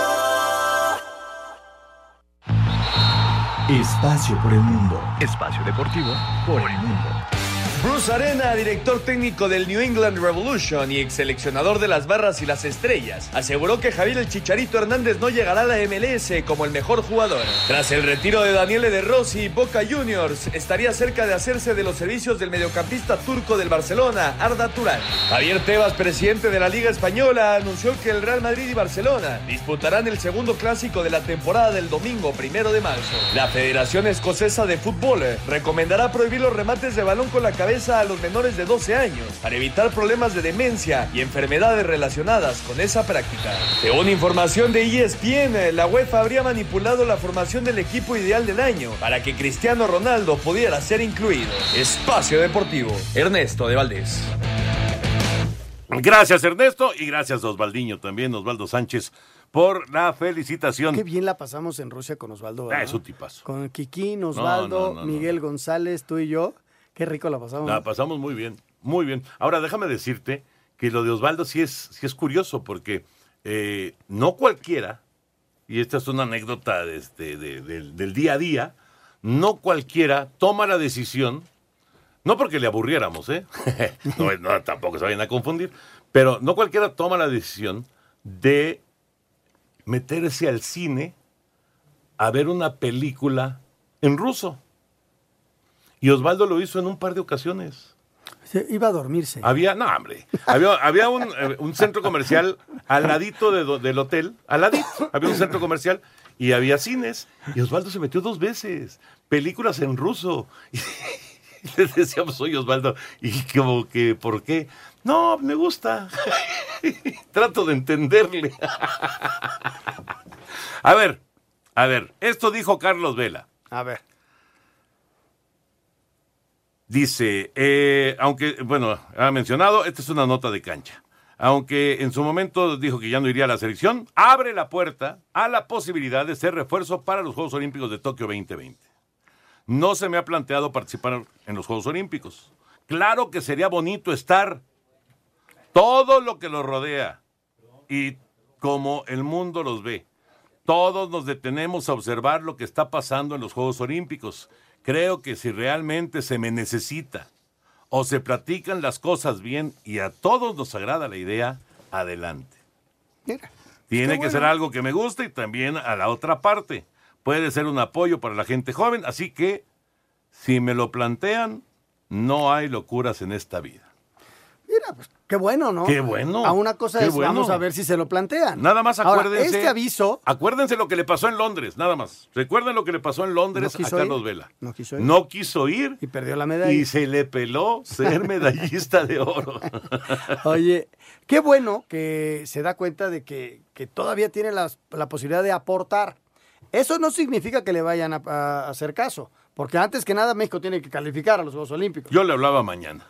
Espacio por el mundo. Espacio Deportivo por el mundo. Bruce Arena, director técnico del New England Revolution y ex seleccionador de las barras y las estrellas, aseguró que Javier el Chicharito Hernández no llegará a la MLS como el mejor jugador. Tras el retiro de Daniele De Rossi, Boca Juniors estaría cerca de hacerse de los servicios del mediocampista turco del Barcelona, Arda Turán. Javier Tebas, presidente de la Liga Española, anunció que el Real Madrid y Barcelona disputarán el segundo clásico de la temporada del domingo primero de marzo. La Federación Escocesa de Fútbol recomendará prohibir los remates de balón con la cabeza a los menores de 12 años para evitar problemas de demencia y enfermedades relacionadas con esa práctica. Según información de ESPN, la UEFA habría manipulado la formación del equipo ideal del año para que Cristiano Ronaldo pudiera ser incluido. Espacio Deportivo, Ernesto de Valdés. Gracias Ernesto y gracias Osvaldiño también, Osvaldo Sánchez, por la felicitación. Qué bien la pasamos en Rusia con Osvaldo. Ah, es un tipazo. Con Kikín, Osvaldo, No, no, no, Miguel González, tú y yo. Qué rico la pasamos. La pasamos muy bien, muy bien. Ahora déjame decirte que lo de Osvaldo sí es, sí es curioso porque eh, no cualquiera, y esta es una anécdota de este, de- del- del día a día, no cualquiera toma la decisión, no porque le aburriéramos, ¿eh? *laughs* no, no, tampoco se vayan a confundir, pero no cualquiera toma la decisión de meterse al cine a ver una película en ruso. Y Osvaldo lo hizo en un par de ocasiones. Se iba a dormirse. Había, no, hombre, había, había un, eh, un centro comercial al ladito de del hotel, al ladito, había un centro comercial y había cines. Y Osvaldo se metió dos veces, películas en ruso. *laughs* Le decíamos, oye Osvaldo, y como que, ¿por qué? No, me gusta. *laughs* Trato de entenderle. *laughs* a ver, a ver, esto dijo Carlos Vela. A ver. Dice, eh, aunque, bueno, ha mencionado, esta es una nota de cancha. Aunque en su momento dijo que ya no iría a la selección, abre la puerta a la posibilidad de ser refuerzo para los Juegos Olímpicos de Tokio 2020. No se me ha planteado participar en los Juegos Olímpicos. Claro que sería bonito estar todo lo que los rodea y como el mundo los ve. Todos nos detenemos a observar lo que está pasando en los Juegos Olímpicos. Creo que si realmente se me necesita o se platican las cosas bien y a todos nos agrada la idea, adelante. Tiene que ser algo que me guste y también a la otra parte. Puede ser un apoyo para la gente joven, así que si me lo plantean, no hay locuras en esta vida. Mira, pues qué bueno, ¿no? Qué bueno, A una cosa es, bueno. vamos a ver si se lo plantean. Nada más Ahora, acuérdense. este aviso. Acuérdense lo que le pasó en Londres, nada más. Recuerden lo que le pasó en Londres No a Carlos ir. Vela. No quiso ir. No quiso ir. Y perdió la medalla. Y se le peló ser medallista de oro. *laughs* Oye, qué bueno que se da cuenta de que, que todavía tiene las- la posibilidad de aportar. Eso no significa que le vayan a, a hacer caso, porque antes que nada México tiene que calificar a los Juegos Olímpicos. Yo le hablaba mañana.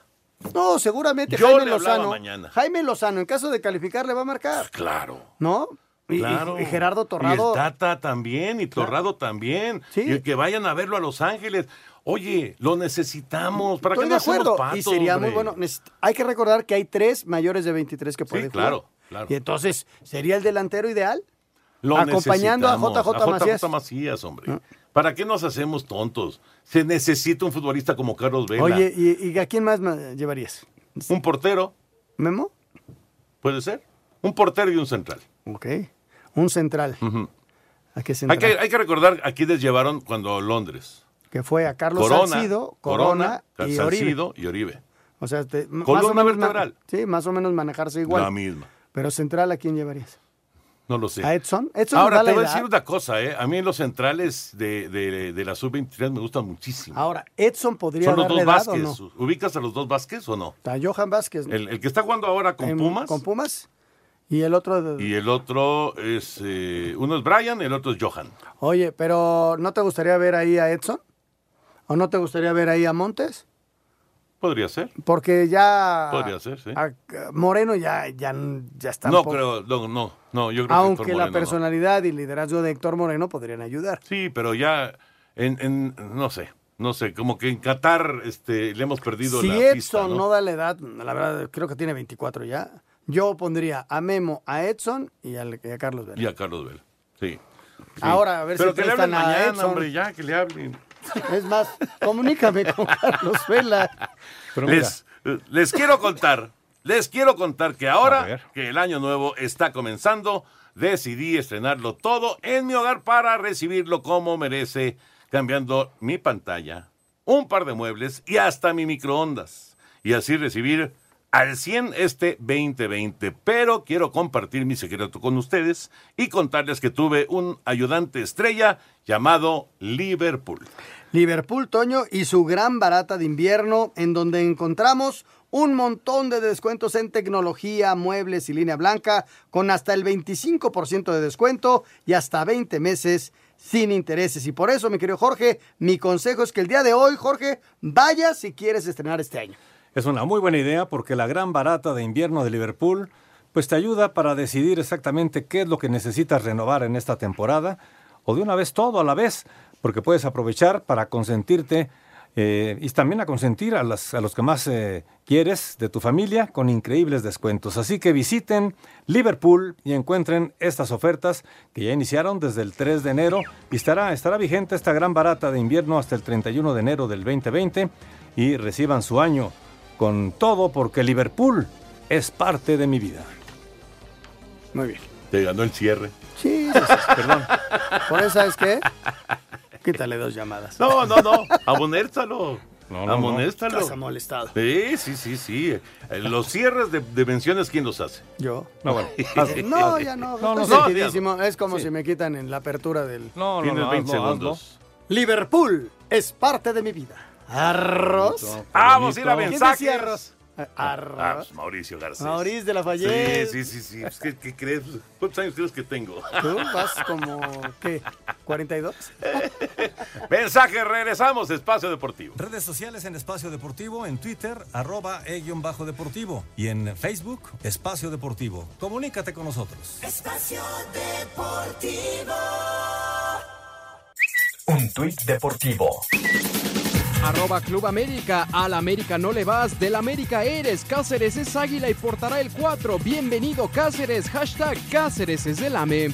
No, seguramente Yo Jaime le Lozano. mañana. Jaime Lozano, en caso de calificar, le va a marcar, Claro. ¿no? Y, y- Claro. y Gerardo Y Torrado. el Tata también, y Torrado también. Y que vayan a verlo a Los Ángeles. Oye, lo necesitamos. ¿Para Estoy qué de no hacemos acuerdo. patos, y sería muy bueno. Hay que recordar que hay tres mayores de 23 que pueden claro, jugar. claro. Y entonces, ¿sería el delantero ideal? Lo Acompañando a JJ Macías. Ah. Macías, hombre. ¿Para qué nos hacemos tontos? Se necesita un futbolista como Carlos Vela. Oye, ¿y, y a quién más llevarías? Un portero, ¿Memo? puede ser. Un portero y un central. Ok. Un central. ¿A qué Hay central? que, hay que recordar a quiénes llevaron cuando Londres. Que fue a Carlos Corona, Salcido, Corona, y Oribe. Y Oribe. O sea, te- m- Columna más o menos vertebral. sí, más o menos manejarse igual. La misma. Pero central, ¿a quién llevarías? No lo sé. ¿A Edson? Edson Ahora, te voy a decir una cosa, ¿eh? A mí los centrales de, de- de la sub-23 me gustan muchísimo. Ahora, Edson podría Son los dos Vázquez. no. ¿Ubicas a los dos Vázquez o no? Está Johan Vázquez. ¿no? El, el que está jugando ahora con En- Pumas. Con Pumas. Y el otro. de- Y el otro es. eh, uno es Brian, el otro es Johan. Oye, pero ¿no te gustaría ver ahí a Edson? ¿O no te gustaría ver ahí a Montes? Podría ser. Porque ya. Podría ser, sí. a- Moreno ya, ya, ya está. un No poco- creo, no, no, no, yo creo que Aunque Héctor la no. personalidad y liderazgo de Héctor Moreno podrían ayudar. Sí, pero ya en, en- no sé, no sé, como que en Qatar este, le hemos perdido Si la Edson pista, ¿no? ¿no? da la edad, la verdad creo que tiene 24 ya. Yo pondría a Memo, a Edson y, a Carlos Vela. Y a Carlos Vela, sí. Sí. Ahora, a ver Pero si que le hablen mañana, Edson. hombre, ya, que le hablen. Es más, comunícame con Carlos Vela. les, les quiero contar, les quiero contar que ahora que el año nuevo está comenzando, decidí estrenarlo todo en mi hogar para recibirlo como merece, cambiando mi pantalla, un par de muebles y hasta mi microondas. Y así recibir al 100 este 2020. Pero quiero compartir mi secreto con ustedes y contarles que tuve un ayudante estrella llamado Liverpool. Liverpool, Toño, y su gran barata de invierno, en donde encontramos un montón de descuentos en tecnología, muebles y línea blanca, con hasta el 25% de descuento y hasta 20 meses sin intereses. Y por eso, mi querido Jorge, mi consejo es que el día de hoy, Jorge, vaya si quieres estrenar este año. Es una muy buena idea porque la gran barata de invierno de Liverpool pues te ayuda para decidir exactamente qué es lo que necesitas renovar en esta temporada o de una vez todo a la vez, porque puedes aprovechar para consentirte eh, y también a consentir a, las- a los que más eh, quieres de tu familia con increíbles descuentos. Así que visiten Liverpool y encuentren estas ofertas que ya iniciaron desde el 3 de enero y estará, estará vigente esta gran barata de invierno hasta el 31 de enero del 2020 y reciban su año con todo porque Liverpool es parte de mi vida. Muy bien. Te ganó el cierre. Sí, perdón. Por eso, ¿sabes qué? Quítale dos llamadas. No, no, no. Amonéstalo. No, no, Amonéstalo. Estás molestado. Sí, sí, sí, sí. Eh, Los cierres de, de menciones, ¿quién los hace? Yo. No, bueno. *laughs* No, ya no. No, no, no. Es como si me quitan en la apertura del. No, no, Tienes no, 20 hazlo, segundos. Liverpool es parte de mi vida. ¿Arroz? Vamos a ir a ¿Quién mensajes. decía arroz? Ah, Arroz. pues Mauricio Garcés. Mauricio de Lafayette. Sí, sí, sí. sí. Pues, ¿Qué, qué crees? ¿Cuántos años crees que tengo? Tú vas como, ¿qué? ¿42? *laughs* Mensajes, regresamos. Espacio Deportivo. Redes sociales en Espacio Deportivo, en Twitter, arroba e-bajo deportivo. Y en Facebook, Espacio Deportivo. Comunícate con nosotros. Espacio Deportivo. Un tuit deportivo. Arroba Club América, al América no le vas, del América eres, Cáceres es águila y portará el 4, bienvenido Cáceres, hashtag Cáceres es del AME.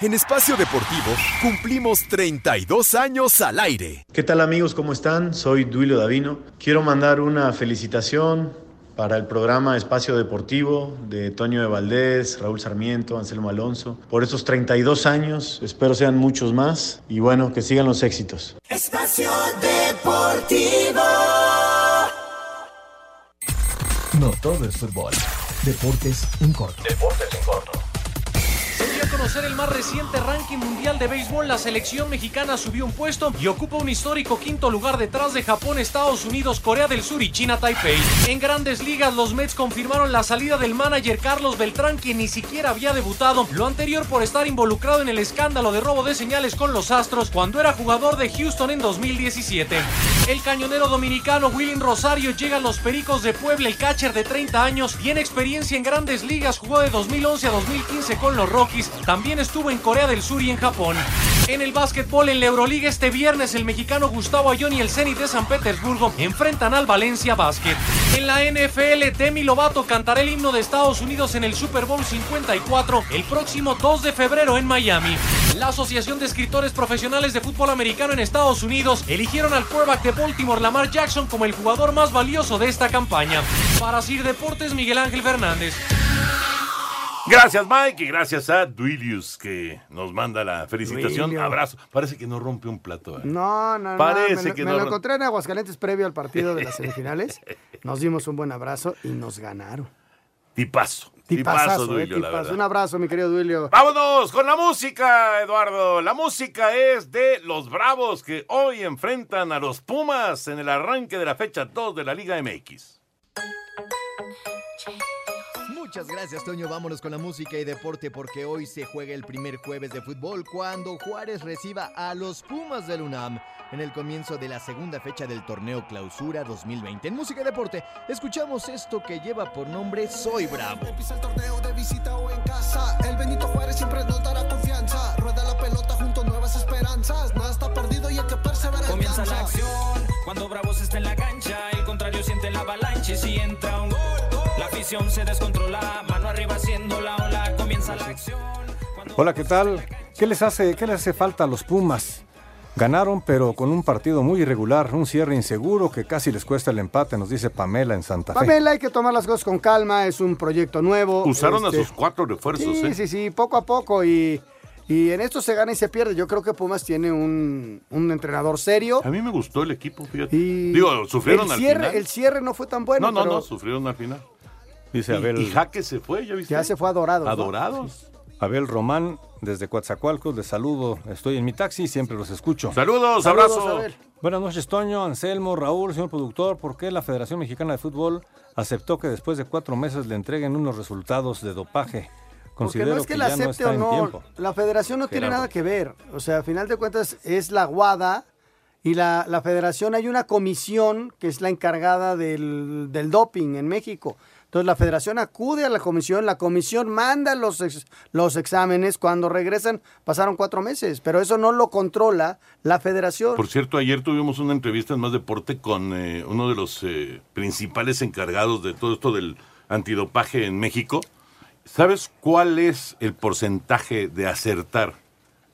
En Espacio Deportivo cumplimos 32 años al aire. ¿Qué tal amigos? ¿Cómo están? Soy Duilio Davino. Quiero mandar una felicitación para el programa Espacio Deportivo de Toño de Valdés, Raúl Sarmiento, Anselmo Alonso, por estos 32 años. Espero sean muchos más y bueno, que sigan los éxitos. Espacio Deportivo. No todo es fútbol. Deportes en corto. Deportes en corto. Dio conocer el más reciente ranking mundial de béisbol. La selección mexicana subió un puesto y ocupa un histórico quinto lugar detrás de Japón, Estados Unidos, Corea del Sur y China Taipei. En grandes ligas, los Mets confirmaron la salida del manager Carlos Beltrán, quien ni siquiera había debutado. Lo anterior por estar involucrado en el escándalo de robo de señales con los Astros cuando era jugador de Houston en 2017. El cañonero dominicano William Rosario llega a los Pericos de Puebla. El catcher de 30 años tiene experiencia en grandes ligas, jugó de 2011 a 2015 con los Rockies. También estuvo en Corea del Sur y en Japón. En el básquetbol en la Euroliga este viernes el mexicano Gustavo Ayón y el Zenit de San Petersburgo enfrentan al Valencia Basket. En la NFL Demi Lovato cantará el himno de Estados Unidos en el Super Bowl 54 el próximo 2 de febrero en Miami. La Asociación de Escritores Profesionales de Fútbol Americano en Estados Unidos eligieron al quarterback de Baltimore Lamar Jackson como el jugador más valioso de esta campaña. Para Sir Deportes Miguel Ángel Fernández. Gracias, Mike, y gracias a Duilius que nos manda la felicitación. Duilio. Abrazo. Parece que no rompe un plato. ¿eh? No, no, no. Parece me, lo- que me no. lo encontré en Aguascalientes previo al partido de las *laughs* semifinales. Nos dimos un buen abrazo y nos ganaron. Tipazo. Tipazazo, eh, Duilio, tipazo. Un abrazo, mi querido Duilio. Vámonos con la música, Eduardo. La música es de los Bravos que hoy enfrentan a los Pumas en el arranque de la fecha 2 de la Liga MX. Muchas gracias, Toño. Vámonos con la música y deporte porque hoy se juega el primer jueves de fútbol cuando Juárez reciba a los Pumas del UNAM en el comienzo de la segunda fecha del torneo Clausura 2020. En música y deporte, escuchamos esto que lleva por nombre Soy Bravo. Empieza el torneo de visita o en casa. El Benito Juárez siempre nos dará confianza. Rueda la pelota junto a nuevas esperanzas. Nada está perdido y hay que perseverar. Comienza la acción cuando Bravos está en la cancha. El contrario siente la avalancha y si entra un gol, se descontrola. Mano arriba haciendo la ola. Comienza la acción. Hola, ¿qué tal? ¿Qué les hace, qué les hace falta a los Pumas? Ganaron, pero con un partido muy irregular, un cierre inseguro que casi les cuesta el empate, nos dice Pamela en Santa Fe. Pamela, hay que tomar las cosas con calma, es un proyecto nuevo. Usaron este, a sus cuatro refuerzos, Sí, ¿eh? sí, sí, poco a poco y, y en esto se gana y se pierde. Yo creo que Pumas tiene un, un entrenador serio. A mí me gustó el equipo, fíjate. Y Digo, sufrieron el al cierre, final. El cierre no fue tan bueno. no, no, pero no, sufrieron al final. Dice Abel. Y, Jaque se fue, ¿ya viste? Ya se fue a Dorados. ¿no? A Dorados. Abel Román, desde Coatzacoalcos, les saludo. Estoy en mi taxi y siempre los escucho. Saludos, Saludos, abrazo. Buenas noches, Toño, Anselmo, Raúl, señor productor. ¿Por qué la Federación Mexicana de Fútbol aceptó que después de cuatro meses le entreguen unos resultados de dopaje? Porque Considero no es que, que, la no acepte o no, tiempo. la federación no tiene nada que ver. O sea, a final de cuentas es la guada y la, la federación, hay una comisión que es la encargada del, del doping en México. Entonces la federación acude a la comisión, la comisión manda los, ex- los exámenes, cuando regresan pasaron cuatro meses, pero eso no lo controla la federación. Por cierto, ayer tuvimos una entrevista en Más Deporte con eh, uno de los eh, principales encargados de todo esto del antidopaje en México. ¿Sabes cuál es el porcentaje de acertar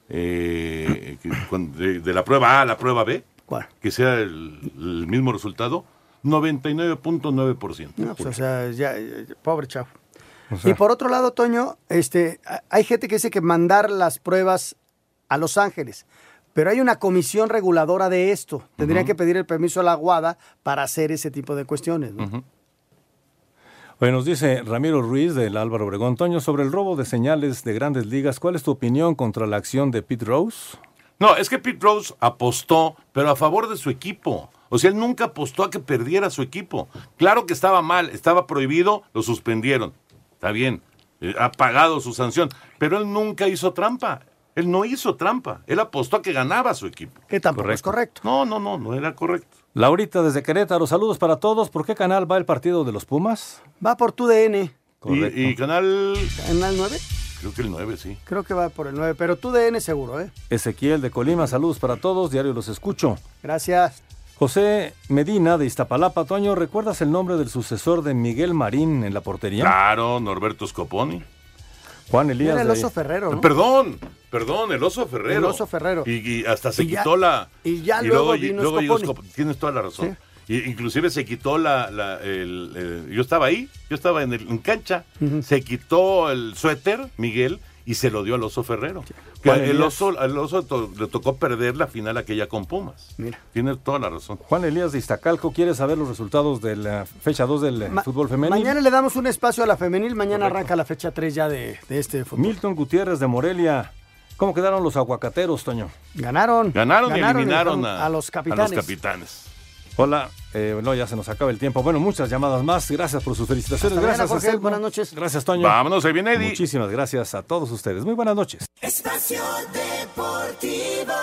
eh, de, de la prueba A a la prueba B? ¿Cuál? Que sea el, el mismo resultado. 99.9%. No, pues, o sea, ya, ya, ya, pobre chavo. O sea- y por otro lado, Toño, este, hay gente que dice que mandar las pruebas a Los Ángeles, pero hay una comisión reguladora de esto. Tendrían que pedir el permiso a la Guada para hacer ese tipo de cuestiones. ¿no? Oye, nos dice Ramiro Ruiz del Álvaro Obregón. Toño, sobre el robo de señales de grandes ligas, ¿cuál es tu opinión contra la acción de Pete Rose? No, es que Pete Rose apostó, pero a favor de su equipo. O sea, él nunca apostó a que perdiera su equipo. Claro que estaba mal, estaba prohibido, lo suspendieron. Está bien, eh, ha pagado su sanción, pero él nunca hizo trampa. Él no hizo trampa. Él apostó a que ganaba su equipo. Que tampoco es correcto. No, no, no, no era correcto. Laurita desde Querétaro, saludos para todos. ¿Por qué canal va el partido de los Pumas? Va por tu DN. Correcto. Y, y canal, ¿Canal 9? creo que el 9, sí. Creo que va por el 9, pero tu DN seguro, ¿eh? Ezequiel de Colima, saludos para todos. Diario los escucho. Gracias. José Medina de Iztapalapa, Toño, ¿recuerdas el nombre del sucesor de Miguel Marín en la portería? Claro, Norberto Scoponi. Juan Elías Era el de- oso Ferrero, ¿no? Perdón, perdón, el oso Ferrero. El oso Ferrero. Y, y hasta se Y ya- quitó la. y ya luego y- vino luego llegó Scoponi. Scop- Tienes toda la razón. Y, inclusive se quitó la. la- el, yo estaba ahí, yo estaba en, el, en cancha. Se quitó el suéter, Miguel, y se lo dio al oso Ferrero. Que Juan el Elías. oso, al oso to- le tocó perder la final aquella con Pumas. Mira. Tienes toda la razón. Juan Elías de Iztacalco quiere saber los resultados de la fecha 2 del eh, Ma- fútbol femenil. Mañana le damos un espacio a la femenil, mañana arranca la fecha 3 ya de, de este fútbol. Milton Gutiérrez de Morelia. ¿Cómo quedaron los aguacateros, Toño? Ganaron. Ganaron, y eliminaron dejaron a, a los capitanes. a los capitanes. Hola, eh, no, ya se nos acaba el tiempo. Bueno, muchas llamadas más. Gracias por sus felicitaciones. Hasta mañana, gracias, Jorge. Buenas noches. Gracias, Toño. Vámonos, ahí viene Eddie. Muchísimas gracias a todos ustedes. Muy buenas noches. Espacio Deportivo.